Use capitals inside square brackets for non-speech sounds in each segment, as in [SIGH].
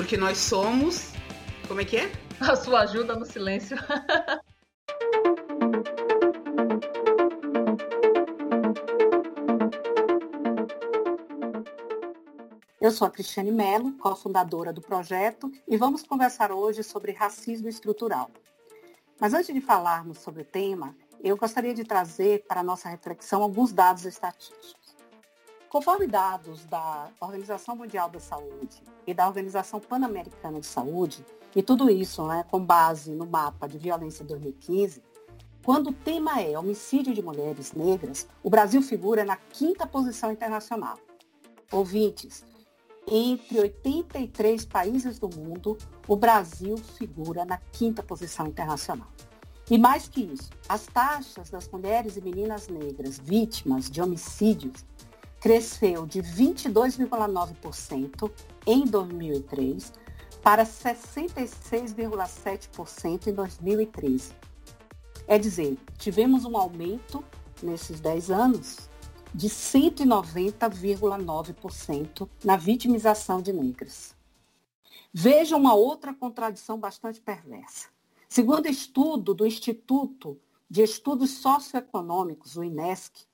Porque nós somos. Como é que é? [LAUGHS] A sua ajuda no silêncio. Eu sou a Cristiane Mello, cofundadora do projeto, e vamos conversar hoje sobre racismo estrutural. Mas antes de falarmos sobre o tema, eu gostaria de trazer para a nossa reflexão alguns dados estatísticos. Conforme dados da Organização Mundial da Saúde e da Organização Pan-Americana de Saúde, e tudo isso né, com base no mapa de violência 2015, quando o tema é homicídio de mulheres negras, o Brasil figura na quinta posição internacional. Ouvintes, entre 83 países do mundo, o Brasil figura na quinta posição internacional. E mais que isso, as taxas das mulheres e meninas negras vítimas de homicídios cresceu de 22,9% em 2003 para 66,7% em 2013. É dizer, tivemos um aumento nesses 10 anos de 190,9% na vitimização de negras. Veja uma outra contradição bastante perversa. Segundo estudo do Instituto de Estudos Socioeconômicos, o INESC,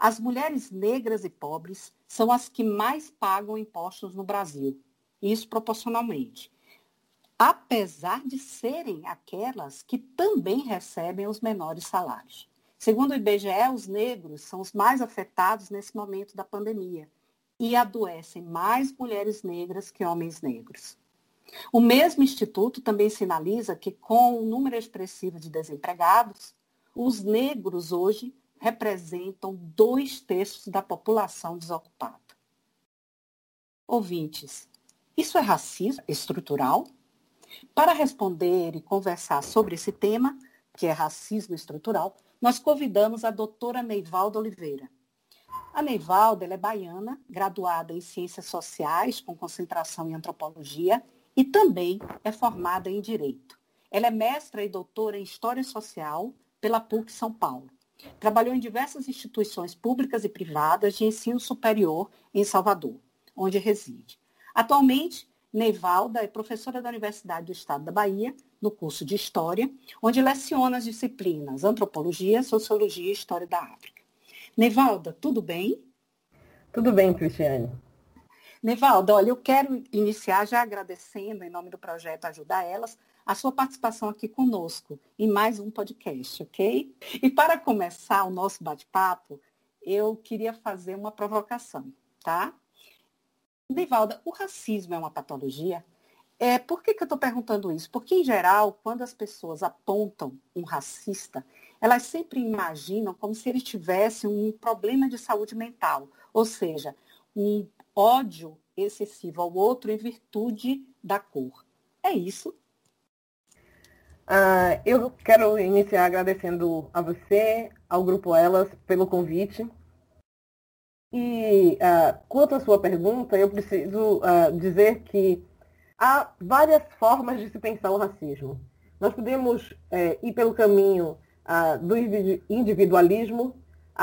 as mulheres negras e pobres são as que mais pagam impostos no Brasil, isso proporcionalmente. Apesar de serem aquelas que também recebem os menores salários. Segundo o IBGE, os negros são os mais afetados nesse momento da pandemia e adoecem mais mulheres negras que homens negros. O mesmo instituto também sinaliza que, com o número expressivo de desempregados, os negros hoje representam dois terços da população desocupada. Ouvintes, isso é racismo estrutural? Para responder e conversar sobre esse tema, que é racismo estrutural, nós convidamos a doutora Neivalda Oliveira. A Neivalda é baiana, graduada em Ciências Sociais, com concentração em Antropologia, e também é formada em Direito. Ela é mestra e doutora em História Social pela PUC São Paulo. Trabalhou em diversas instituições públicas e privadas de ensino superior em Salvador, onde reside. Atualmente, Neivalda é professora da Universidade do Estado da Bahia, no curso de História, onde leciona as disciplinas Antropologia, Sociologia e História da África. Neivalda, tudo bem? Tudo bem, Cristiane. Nevalda, olha, eu quero iniciar já agradecendo, em nome do projeto Ajudar Elas, a sua participação aqui conosco em mais um podcast, ok? E para começar o nosso bate-papo, eu queria fazer uma provocação, tá? Nivalda, o racismo é uma patologia? É, por que, que eu estou perguntando isso? Porque, em geral, quando as pessoas apontam um racista, elas sempre imaginam como se ele tivesse um problema de saúde mental, ou seja, um ódio excessivo ao outro em virtude da cor. É isso? Uh, eu quero iniciar agradecendo a você, ao Grupo Elas, pelo convite. E uh, quanto à sua pergunta, eu preciso uh, dizer que há várias formas de se pensar o racismo. Nós podemos é, ir pelo caminho do individualismo,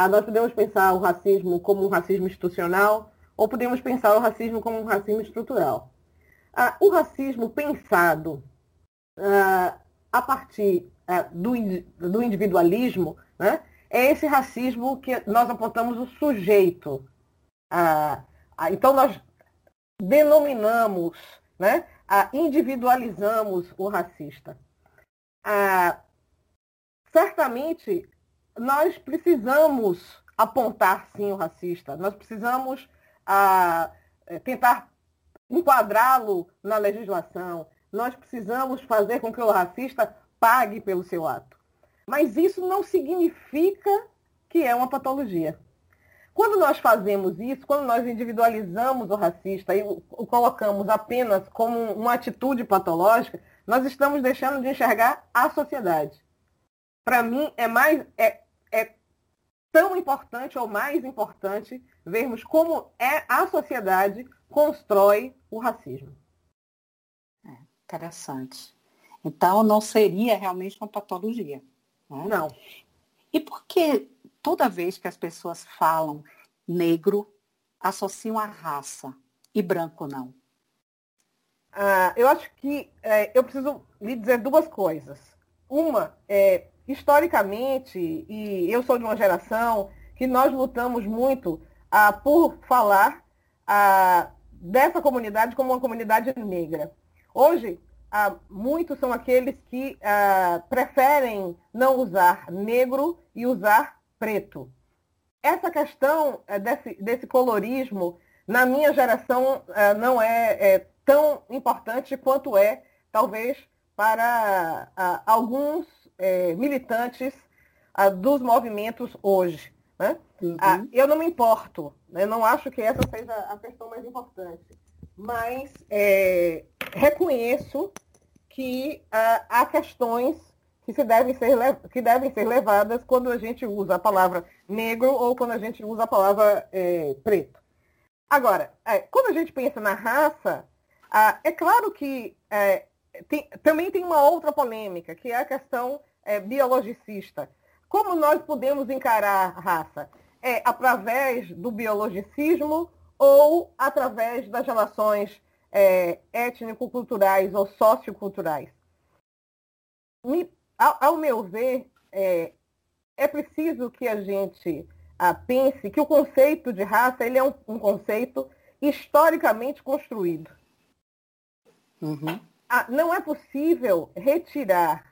nós podemos pensar o racismo como um racismo institucional, ou podemos pensar o racismo como um racismo estrutural. o racismo pensado a partir do, do individualismo, né, é esse racismo que nós apontamos o sujeito. Ah, ah, então, nós denominamos, né, ah, individualizamos o racista. Ah, certamente, nós precisamos apontar, sim, o racista. Nós precisamos ah, tentar enquadrá-lo na legislação. Nós precisamos fazer com que o racista pague pelo seu ato. Mas isso não significa que é uma patologia. Quando nós fazemos isso, quando nós individualizamos o racista e o colocamos apenas como uma atitude patológica, nós estamos deixando de enxergar a sociedade. Para mim, é mais é, é tão importante ou mais importante vermos como é a sociedade constrói o racismo. Interessante. Então, não seria realmente uma patologia. Né? Não. E por que toda vez que as pessoas falam negro, associam a raça e branco não? Ah, eu acho que é, eu preciso lhe dizer duas coisas. Uma, é, historicamente, e eu sou de uma geração que nós lutamos muito ah, por falar ah, dessa comunidade como uma comunidade negra. Hoje, ah, muitos são aqueles que ah, preferem não usar negro e usar preto. Essa questão eh, desse, desse colorismo, na minha geração, eh, não é, é, tão importante quanto é, talvez, para ah, alguns eh, militantes dos movimentos hoje. Né? Uhum. Ah, eu não me importo, né? eu não acho que essa seja a questão mais importante, mas é, reconheço que ah, há questões que, se devem ser, que devem ser levadas quando a gente usa a palavra negro ou quando a gente usa a palavra é, preto. Agora, é, quando a gente pensa na raça, ah, é claro que é, tem, também tem uma outra polêmica, que é a questão biologicista. Como nós podemos encarar a raça? É através do biologicismo ou através das relações é, étnico-culturais ou socioculturais? Me, ao, ao, meu ver, é, é, preciso que a gente ah, pense que o conceito de raça ele é um, um conceito historicamente construído. Uhum. Ah, não é possível retirar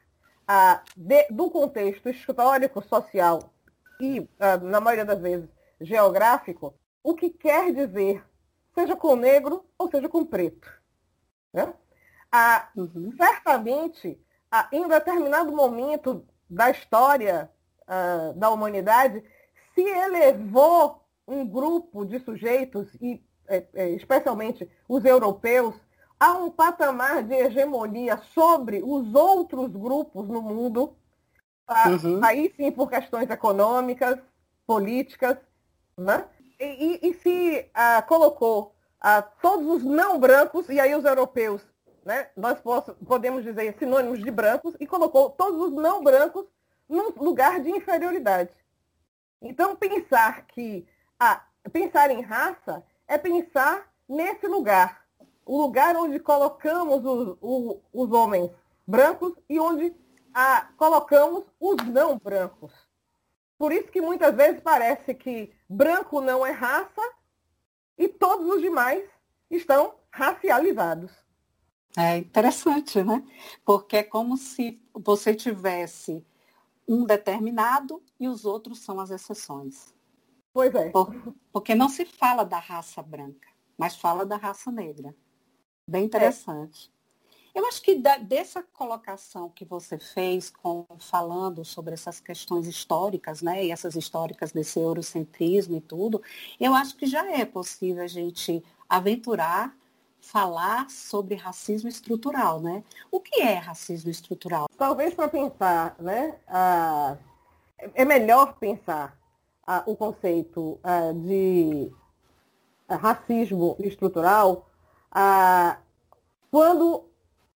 ah, de, do contexto histórico, social e, ah, na maioria das vezes, geográfico, o que quer dizer, seja com negro ou seja com preto. Né? Ah, uhum. Certamente, ah, em determinado momento da história ah, da humanidade, se elevou um grupo de sujeitos, e é, é, especialmente os europeus, há um patamar de hegemonia sobre os outros grupos no mundo, tá? uhum. aí sim por questões econômicas, políticas, né? E, e, se ah, colocou ah, todos os não brancos, e aí os europeus, né? nós posso, podemos dizer sinônimos de brancos, e colocou todos os não brancos num lugar de inferioridade. Então, pensar que ah, pensar em raça é pensar nesse lugar o lugar onde colocamos os, os, os homens brancos e onde ah, colocamos os não brancos. Por isso que muitas vezes parece que branco não é raça e todos os demais estão racializados. É interessante, né? Porque é como se você tivesse um determinado e os outros são as exceções. Pois é. Por, porque não se fala da raça branca, mas fala da raça negra. Bem é. interessante. Eu acho que da, dessa colocação que você fez, com, falando sobre essas questões históricas, né, e essas históricas desse eurocentrismo e tudo, eu acho que já é possível a gente aventurar, falar sobre racismo estrutural, né? O que é racismo estrutural? Talvez para pensar, né, é melhor pensar o conceito de racismo estrutural quando,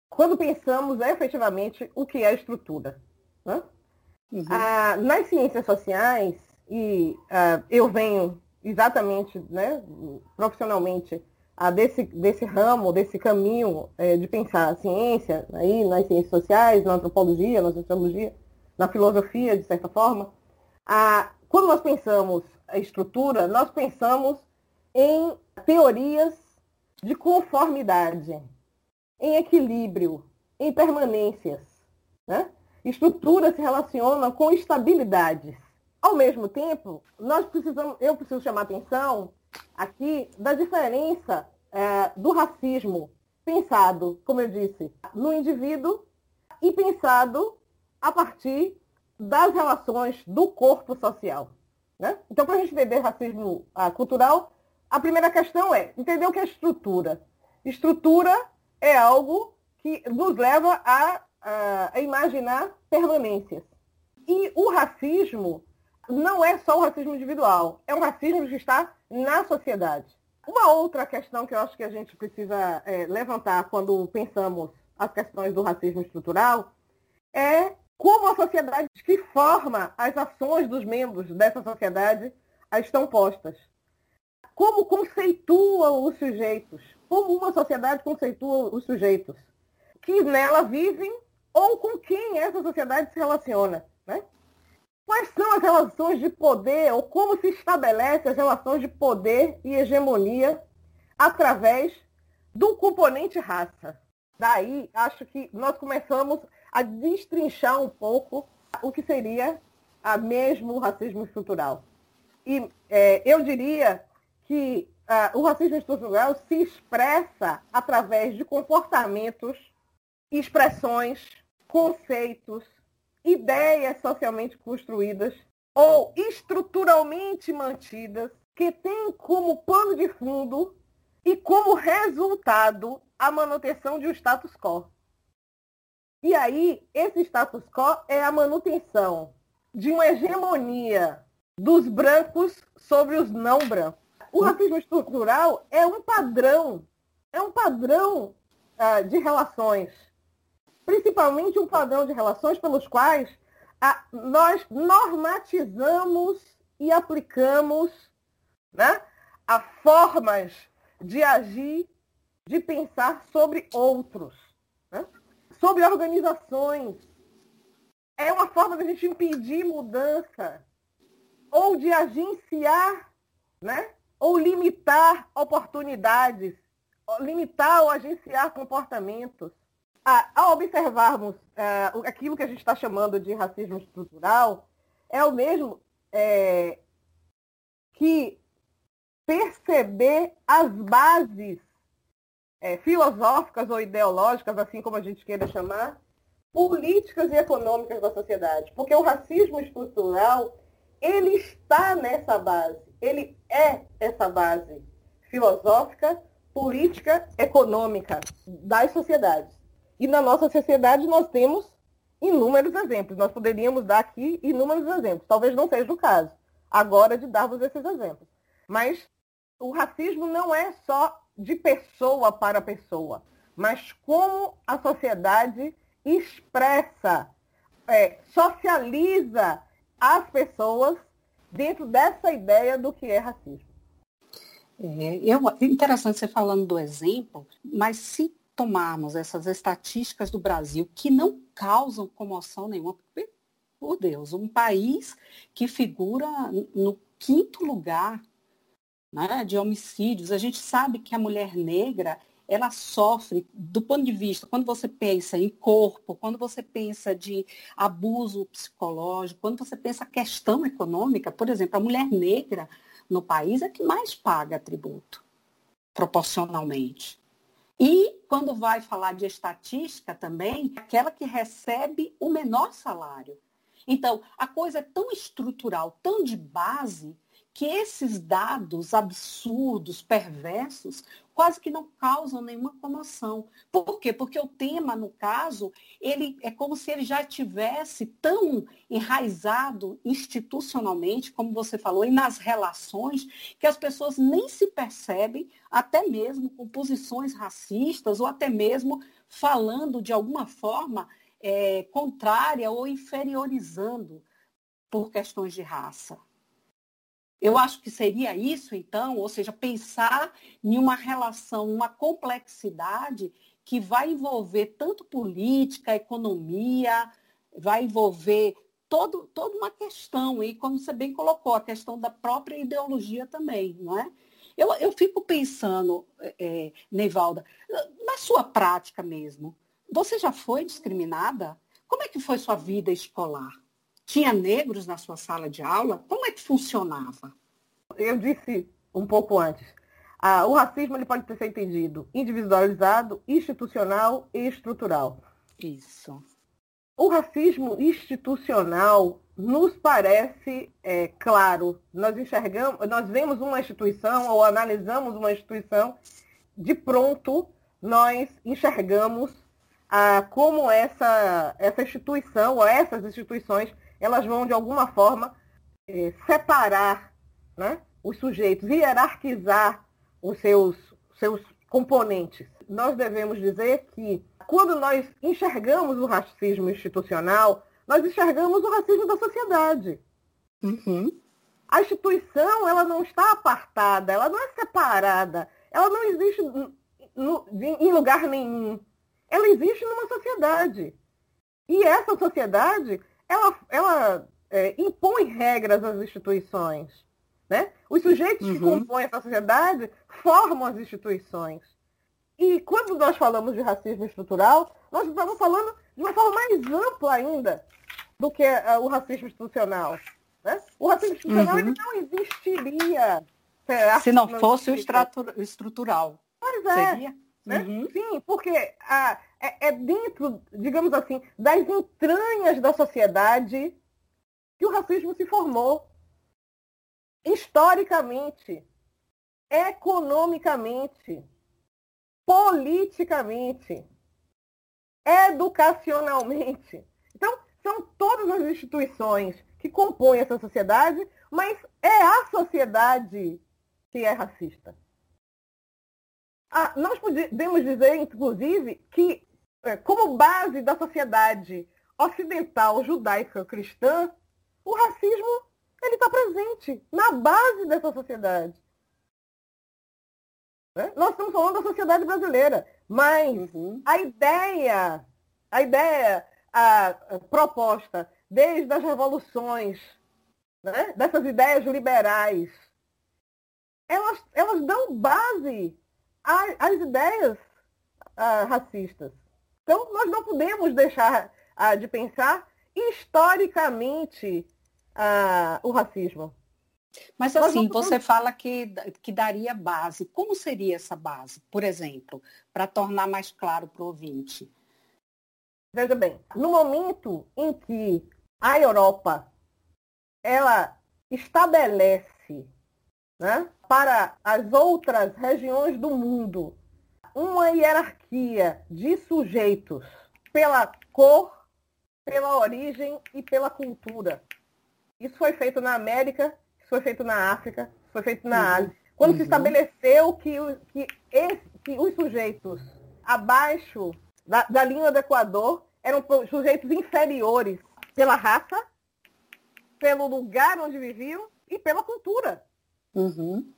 quando pensamos efetivamente o que é estrutura. Né? Uhum. Ah, nas ciências sociais, e ah, eu venho exatamente, né, profissionalmente, ah, desse, desse ramo, desse caminho é, de pensar a ciência, aí, nas ciências sociais, na antropologia, na sociologia, na filosofia, de certa forma, ah, quando nós pensamos a estrutura, nós pensamos em teorias de conformidade, em equilíbrio, em permanências. Né? Estrutura se relaciona com estabilidades. Ao mesmo tempo, nós precisamos, eu preciso chamar atenção aqui da diferença é, do racismo pensado, como eu disse, no indivíduo e pensado a partir das relações do corpo social. Né? Então, para a gente entender racismo ah, cultural, a primeira questão é entender o que é estrutura. Estrutura é algo que nos leva a, a, imaginar permanências. E o racismo não é só o racismo individual, é um racismo que está na sociedade. Uma outra questão que eu acho que a gente precisa é, levantar quando pensamos as questões do racismo estrutural é como a sociedade que forma as ações dos membros dessa sociedade estão postas como conceituam os sujeitos como uma sociedade conceitua os sujeitos que nela vivem ou com quem essa sociedade se relaciona. Né? Quais são as relações de poder ou como se estabelece as relações de poder e hegemonia através do componente raça? Daí, acho que nós começamos a destrinchar um pouco o que seria a mesmo o racismo estrutural. E é, eu diria que uh, o racismo estrutural se expressa através de comportamentos, expressões, conceitos, ideias socialmente construídas ou estruturalmente mantidas que têm como pano de fundo e como resultado a manutenção de um status quo. E aí, esse status quo é a manutenção de uma hegemonia dos brancos sobre os não brancos. O racismo estrutural é um padrão, é um padrão uh, de relações, principalmente um padrão de relações pelos quais uh, nós normatizamos e aplicamos né, a formas de agir, de pensar sobre outros, né, sobre organizações. É uma forma de a gente impedir mudança ou de agenciar né, ou limitar oportunidades, limitar ou agenciar comportamentos. Ao observarmos é, aquilo que a gente está chamando de racismo estrutural, é o mesmo é, que perceber as bases é, filosóficas ou ideológicas, assim como a gente queira chamar, políticas e econômicas da sociedade. Porque o racismo estrutural, ele está nessa base ele é essa base filosófica, política, econômica das sociedades. E na nossa sociedade nós temos inúmeros exemplos. Nós poderíamos dar aqui inúmeros exemplos. Talvez não seja o caso agora de darmos esses exemplos. Mas o racismo não é só de pessoa para pessoa, mas como a sociedade expressa, é, socializa as pessoas dentro dessa ideia do que é racismo. É, eu, interessante você falando do exemplo, mas se tomarmos essas estatísticas do Brasil que não causam comoção nenhuma, por Deus, um país que figura no quinto lugar né, de homicídios, a gente sabe que a mulher negra ela sofre do ponto de vista, quando você pensa em corpo, quando você pensa de abuso psicológico, quando você pensa a questão econômica, por exemplo, a mulher negra no país é que mais paga tributo, proporcionalmente. E quando vai falar de estatística também, aquela que recebe o menor salário. Então, a coisa é tão estrutural, tão de base, que esses dados absurdos, perversos, quase que não causam nenhuma comoção. Por quê? Porque o tema, no caso, ele é como se ele já tivesse tão enraizado institucionalmente, como você falou, e nas relações, que as pessoas nem se percebem, até mesmo com posições racistas, ou até mesmo falando de alguma forma é, contrária ou inferiorizando por questões de raça. Eu acho que seria isso, então, ou seja, pensar em uma relação, uma complexidade que vai envolver tanto política, economia, vai envolver todo, toda uma questão, e como você bem colocou, a questão da própria ideologia também, não é? Eu, eu fico pensando, é, Neivalda, na sua prática mesmo, você já foi discriminada? Como é que foi sua vida escolar? Tinha negros na sua sala de aula? Como é que funcionava? Eu disse um pouco antes. Ah, o racismo ele pode ser entendido individualizado, institucional e estrutural. Isso. O racismo institucional nos parece é, claro. Nós enxergamos, nós vemos uma instituição ou analisamos uma instituição, de pronto nós enxergamos ah, como essa, essa instituição ou essas instituições elas vão, de alguma forma, é, separar né, os sujeitos, hierarquizar os seus, seus componentes. Nós devemos dizer que, quando nós enxergamos o racismo institucional, nós enxergamos o racismo da sociedade. Uhum. A instituição ela não está apartada, ela não é separada, ela não existe no, em lugar nenhum. Ela existe numa sociedade. E essa sociedade, ela, ela é, impõe regras às instituições. Né? Os sujeitos uhum. que compõem essa sociedade formam as instituições. E quando nós falamos de racismo estrutural, nós estamos falando de uma forma mais ampla ainda do que uh, o racismo institucional. Né? O racismo institucional uhum. ele não existiria se não fosse o estrutural. Pois é. Seria? Né? Uhum. Sim, porque ah, é, é, dentro, digamos assim, das entranhas da sociedade que o racismo se formou. Historicamente, economicamente, politicamente, educacionalmente. Então, são todas as instituições que compõem essa sociedade, mas é a sociedade que é racista. Ah, nós podemos dizer, inclusive, que como base da sociedade ocidental judaica cristã, o racismo ele está presente na base dessa sociedade. Né? Nós estamos falando da sociedade brasileira, mas uhum. a ideia, a ideia a, a proposta desde as revoluções, né? dessas ideias liberais, elas, elas dão base às ideias uh, racistas. Então, nós não podemos deixar uh, de pensar historicamente uh, o racismo. Mas assim, você fala que, que daria base. Como seria essa base, por exemplo, para tornar mais claro para o ouvinte? Veja bem, no momento em que a Europa ela estabelece né, para as outras regiões do mundo uma hierarquia de sujeitos pela cor, pela origem e pela cultura. Isso foi feito na América, isso foi feito na África, isso foi feito na uhum. Ásia. Quando uhum. se estabeleceu que, que, esse, que, os sujeitos abaixo da, da linha do Equador eram sujeitos inferiores pela raça, pelo lugar onde viviam e pela cultura. Uhum.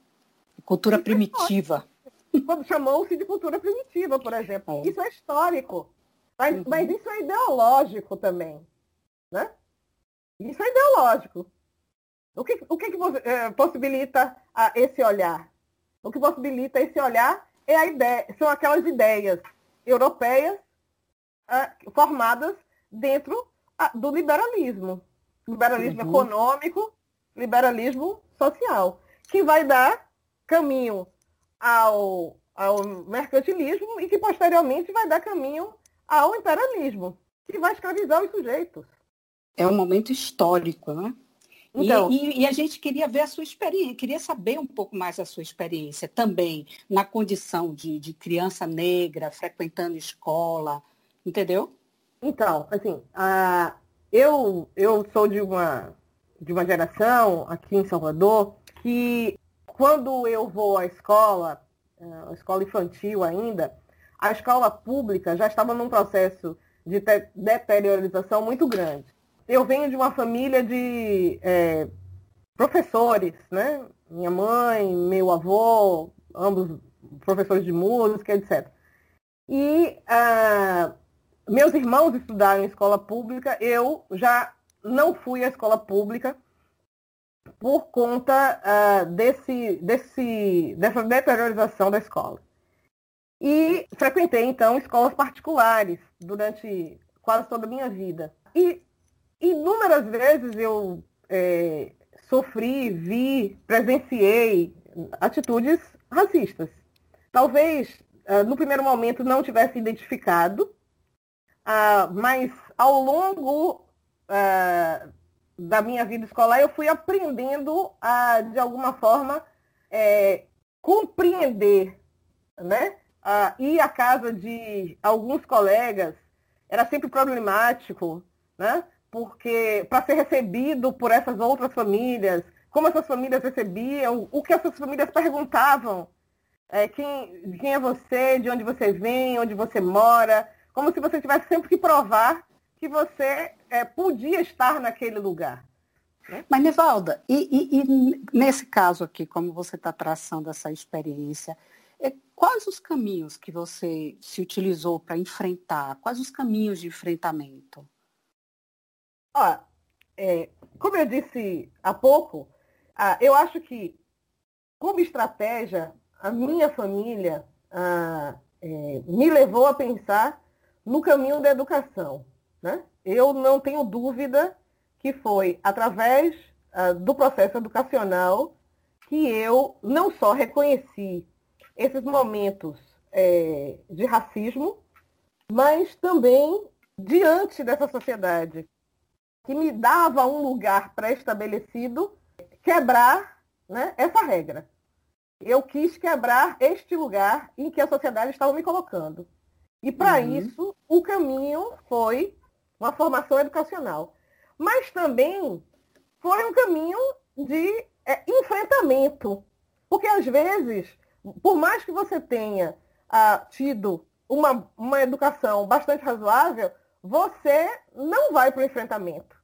Cultura isso primitiva. Quando chamou-se de cultura primitiva, por exemplo. É. Isso é histórico. Mas, uhum. mas, isso é ideológico também. Né? Isso é ideológico. O que, o que, que é, possibilita esse olhar? O que possibilita esse olhar é a ideia, são aquelas ideias europeias uh, formadas dentro uh, do liberalismo. Liberalismo uhum. econômico, liberalismo social que vai dar caminho ao, ao mercantilismo e que posteriormente vai dar caminho ao imperialismo, que vai escravizar os sujeitos. É um momento histórico, né? Então, e, e, e, a gente queria ver a sua experiência, queria saber um pouco mais a sua experiência também, na condição de, de criança negra, frequentando escola, entendeu? Então, assim, a, eu, eu sou de uma, de uma geração aqui em Salvador que quando eu vou à escola, é, a escola infantil ainda, a escola pública já estava num processo de deteriorização muito grande. Eu venho de uma família de é, professores, né? Minha mãe, meu avô, ambos professores de música, etc. E uh, meus irmãos estudaram em escola pública, eu já não fui à escola pública, por conta uh, desse, desse, dessa deteriorização da escola. E frequentei, então, escolas particulares durante quase toda a minha vida. E inúmeras vezes eu é, sofri, vi, presenciei atitudes racistas. Talvez, uh, no primeiro momento, não tivesse identificado, uh, mas ao longo da minha vida escolar, eu fui aprendendo a, de alguma forma, é, compreender, né? Ir à casa de alguns colegas era sempre problemático, né? Porque para ser recebido por essas outras famílias, como essas famílias recebiam, o que essas famílias perguntavam, é, quem, quem é você, de onde você vem, onde você mora, como se você tivesse sempre que provar que você é, podia estar naquele lugar. Né? Mas, Nivalda, e, e, e, nesse caso aqui, como você está traçando essa experiência, É, quais os caminhos que você se utilizou para enfrentar? Quais os caminhos de enfrentamento? Ó, é, como eu disse há pouco, ah, eu acho que, como estratégia, a minha família ah, é, me levou a pensar no caminho da educação. Né? Eu não tenho dúvida que foi através ah, do processo educacional que eu não só reconheci esses momentos é, de racismo, mas também diante dessa sociedade que me dava um lugar pré-estabelecido, quebrar né, essa regra. Eu quis quebrar este lugar em que a sociedade estava me colocando. E para uhum. isso, o caminho foi uma formação educacional. Mas também foi um caminho de é, enfrentamento. Porque às vezes, por mais que você tenha ah, tido uma, uma educação bastante razoável, você não vai para o enfrentamento.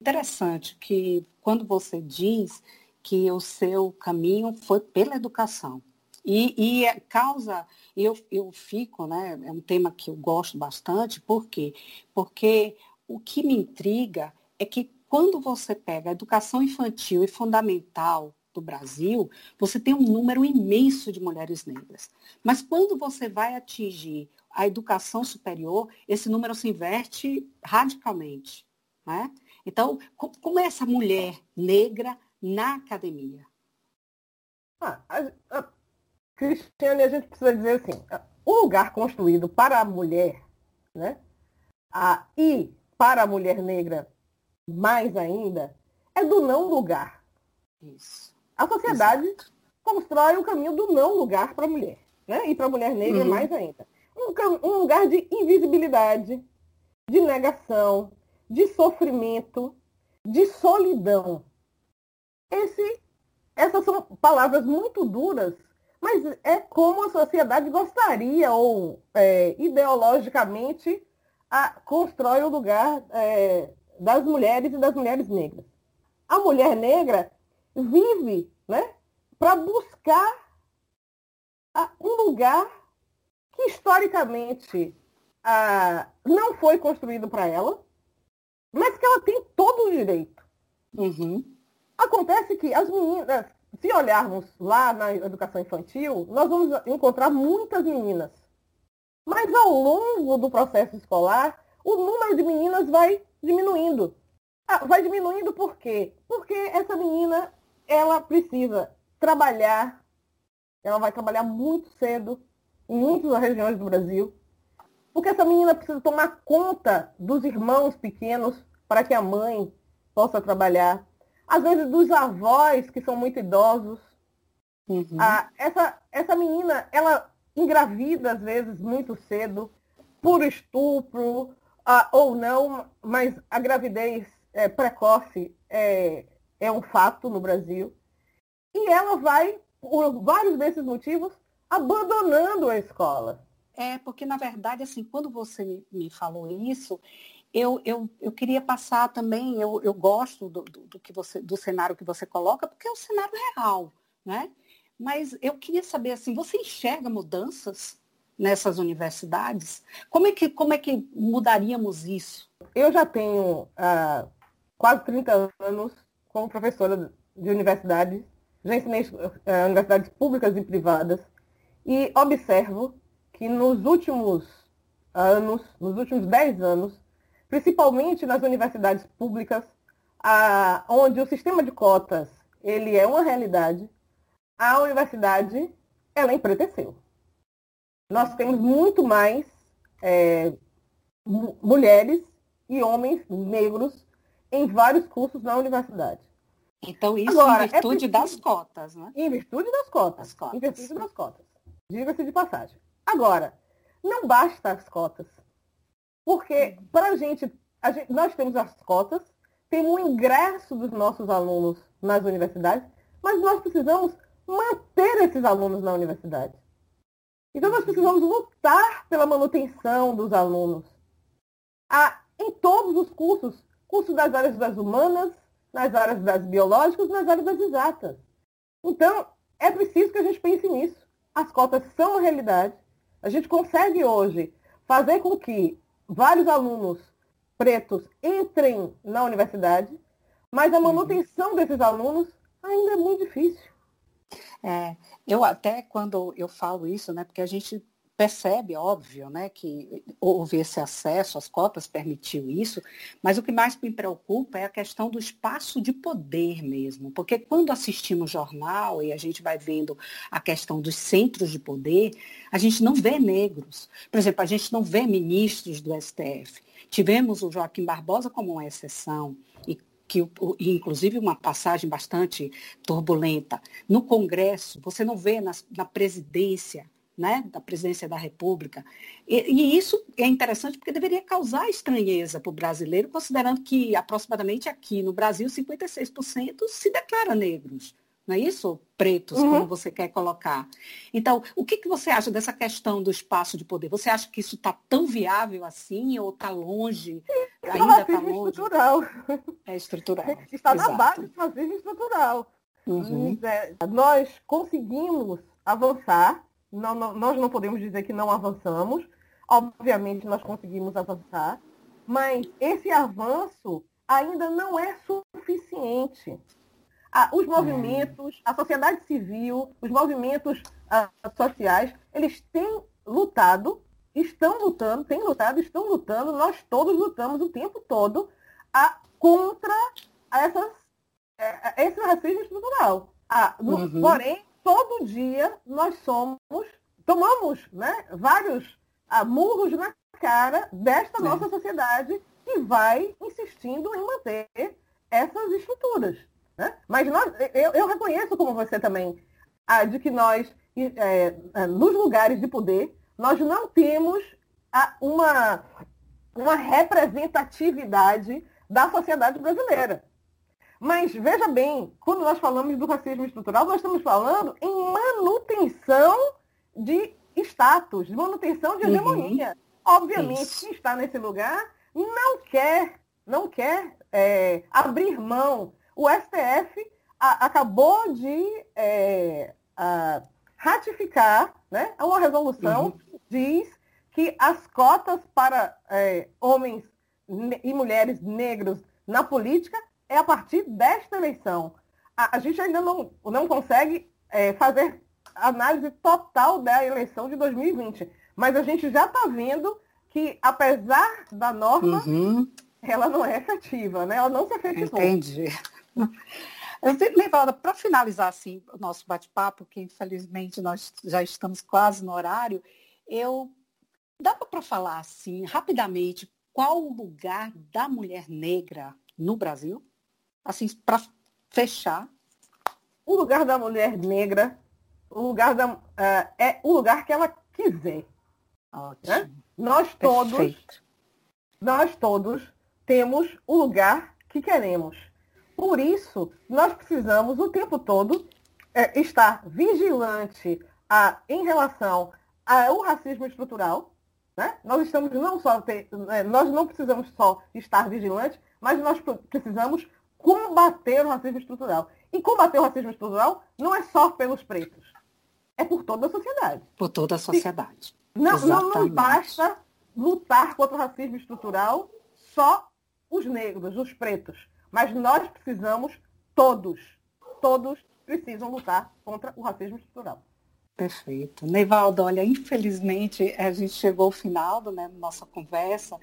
Interessante que quando você diz que o seu caminho foi pela educação. E, e é causa, eu, eu fico, né? É um tema que eu gosto bastante, por quê? Porque o que me intriga é que quando você pega a educação infantil e fundamental do Brasil, você tem um número imenso de mulheres negras. Mas quando você vai atingir a educação superior, esse número se inverte radicalmente. Né? Então, como é essa mulher negra na academia? Ah, a, a, Cristiane, a gente precisa dizer assim, o lugar construído para a mulher, né? A, e para a mulher negra mais ainda, é do não lugar. Isso. A sociedade Exato. constrói o caminho do não lugar para a mulher. Né? E para a mulher negra uhum. mais ainda. Um, um lugar de invisibilidade, de negação, de sofrimento, de solidão. Esse, essas são palavras muito duras, mas é como a sociedade gostaria ou é, ideologicamente a, constrói o lugar é, das mulheres e das mulheres negras. A mulher negra vive né, para buscar a, um lugar que historicamente a, não foi construído para ela, mas que ela tem todo o direito. Uhum. Acontece que as meninas, se olharmos lá na educação infantil, nós vamos encontrar muitas meninas. Mas ao longo do processo escolar, o número de meninas vai diminuindo. Ah, vai diminuindo por quê? Porque essa menina, ela precisa trabalhar, ela vai trabalhar muito cedo em muitas regiões do Brasil, porque essa menina precisa tomar conta dos irmãos pequenos para que a mãe possa trabalhar. Às vezes dos avós que são muito idosos. Uhum. Ah, essa, essa menina, ela engravida às vezes muito cedo, por estupro, ah, ou não, mas a gravidez é, precoce é, é um fato no Brasil. E ela vai, por vários desses motivos, abandonando a escola. É, porque na verdade, assim, quando você me falou isso, eu, eu, eu queria passar também, eu, eu gosto do, do, do, que você, do cenário que você coloca, porque é um cenário real, né? Mas eu queria saber, assim, você enxerga mudanças nessas universidades? Como é que, como é que mudaríamos isso? Eu já tenho ah, quase 30 anos como professora de universidades, já ensinei ah, universidades públicas e privadas, e observo que nos últimos anos, nos últimos 10 anos, principalmente nas universidades públicas, ah, onde o sistema de cotas ele é uma realidade, a universidade ela empreteceu nós temos muito mais é, mulheres e homens negros em vários cursos na universidade. Então, isso Agora, em é virtude é das cotas, né? Em virtude das cotas. cotas. Em virtude das cotas. Diga-se de passagem. Agora, não basta as cotas. Porque, para a gente, nós temos as cotas, temos o ingresso dos nossos alunos nas universidades, mas nós precisamos manter esses alunos na universidade. Então, nós precisamos lutar pela manutenção dos alunos. Ah, em todos os cursos, cursos das áreas das humanas, nas áreas das biológicas, nas áreas das exatas. Então, é preciso que a gente pense nisso. as cotas são uma realidade. A gente consegue hoje fazer com que vários alunos pretos entrem na universidade, mas a uhum. manutenção desses alunos ainda é muito difícil. É, eu até quando eu falo isso, né, porque a gente percebe, óbvio, né, que houve esse acesso, as cotas permitiu isso, mas o que mais me preocupa é a questão do espaço de poder mesmo, porque quando assistimos jornal e a gente vai vendo a questão dos centros de poder, a gente não vê negros. Por exemplo, a gente não vê ministros do STF. Tivemos o Joaquim Barbosa como uma exceção, e que inclusive uma passagem bastante turbulenta. No Congresso, você não vê na, na presidência né, da presidência da República. E, e, isso é interessante porque deveria causar estranheza para o brasileiro, considerando que aproximadamente aqui no Brasil 56% se declara negros. Não é isso? Pretos, uhum. como você quer colocar. Então, o que, que você acha dessa questão do espaço de poder? Você acha que isso está tão viável assim ou está longe? Ainda está longe? estrutural. É estrutural. Está Exato. na base do racismo estrutural. Uhum. É, nós conseguimos avançar não, não, nós não podemos dizer que não avançamos. Obviamente, nós conseguimos avançar, mas esse avanço ainda não é suficiente. Ah, os movimentos, a sociedade civil, os movimentos ah, sociais, eles têm lutado, estão lutando, têm lutado, estão lutando, nós todos lutamos o tempo todo a, contra essas, é, esse racismo estrutural. Ah, no, uhum. Porém, todo dia nós somos, tomamos né, vários ah, murros na cara desta nossa sociedade que vai insistindo em manter essas estruturas. Né? Mas nós, eu, eu, reconheço, como você também, ah, de que nós, é, é, nos lugares de poder, nós não temos ah, uma, uma representatividade da sociedade brasileira. Mas veja bem, quando nós falamos do racismo estrutural, nós estamos falando em manutenção de status, de manutenção de uhum. hegemonia. Uhum. Obviamente, Isso. quem está nesse lugar não quer, não quer é, abrir mão. O STF a, acabou de é, a, ratificar né, uma resolução uhum. diz que as cotas para é, homens e mulheres negros na política é a partir desta eleição. A, a gente ainda não, não consegue é, fazer análise total da eleição de 2020, mas a gente já está vendo que, apesar da norma, uhum. ela não é efetiva, né? ela não se efetivou. Entendi. Levalda, para finalizar assim, o nosso bate-papo, que infelizmente nós já estamos quase no horário, eu dava para falar assim, rapidamente, qual o lugar da mulher negra no Brasil? Assim, para fechar. O lugar da mulher negra, o lugar da, uh, é o lugar que ela quiser. Ótimo. Né? Nós todos, Perfeito. nós todos temos o lugar que queremos. Por isso, nós precisamos o tempo todo é, estar vigilante a, em relação ao racismo estrutural. Né? Nós estamos não só ter, é, nós não precisamos só estar vigilantes, mas nós precisamos combater o racismo estrutural. E combater o racismo estrutural não é só pelos pretos, é por toda a sociedade. Por toda a sociedade. Não, não, não basta lutar contra o racismo estrutural só os negros, os pretos. Mas nós precisamos, todos, todos precisam lutar contra o racismo estrutural. Perfeito. Neivaldo, olha, infelizmente a gente chegou ao final da né, nossa conversa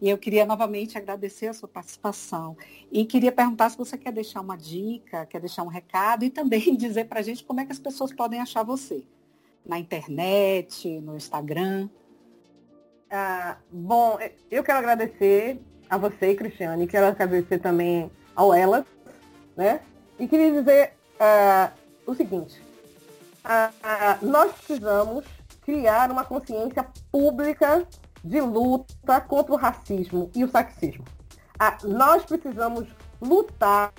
e eu queria novamente agradecer a sua participação. E queria perguntar se você quer deixar uma dica, quer deixar um recado e também [LAUGHS] dizer para a gente como é que as pessoas podem achar você. Na internet, no Instagram. Ah, bom, eu quero agradecer a você, Cristiane, quero agradecer também ao Elas, né? E queria dizer ah, o seguinte, ah, nós precisamos criar uma consciência pública de luta contra o racismo e o sexismo. Ah, nós precisamos lutar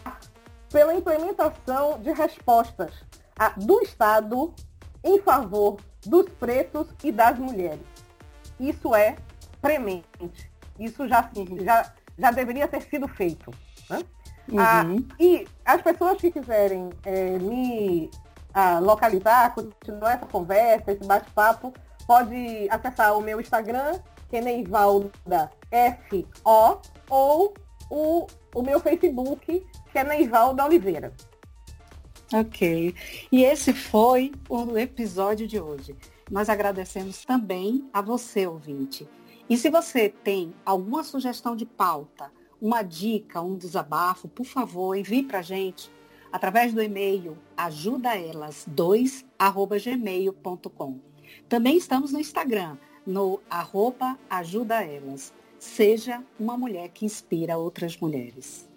pela implementação de respostas ah, do Estado em favor dos pretos e das mulheres. Isso é premente. Isso já, já, já deveria ter sido feito. Né? Ah, uhum. Ah, e as pessoas que quiserem é, me uh, localizar, continuar essa conversa, esse bate-papo, pode acessar o meu Instagram, que é F-O, ou o, o meu Facebook, que é Oliveira. Ok. E esse foi o episódio de hoje. Nós agradecemos também a você, ouvinte. E se você tem alguma sugestão de pauta, uma dica, um desabafo, por favor, envie para a gente através do e-mail ajudaelas2@gmail.com. Também estamos no Instagram, no arroba ajudaelas. Seja uma mulher que inspira outras mulheres.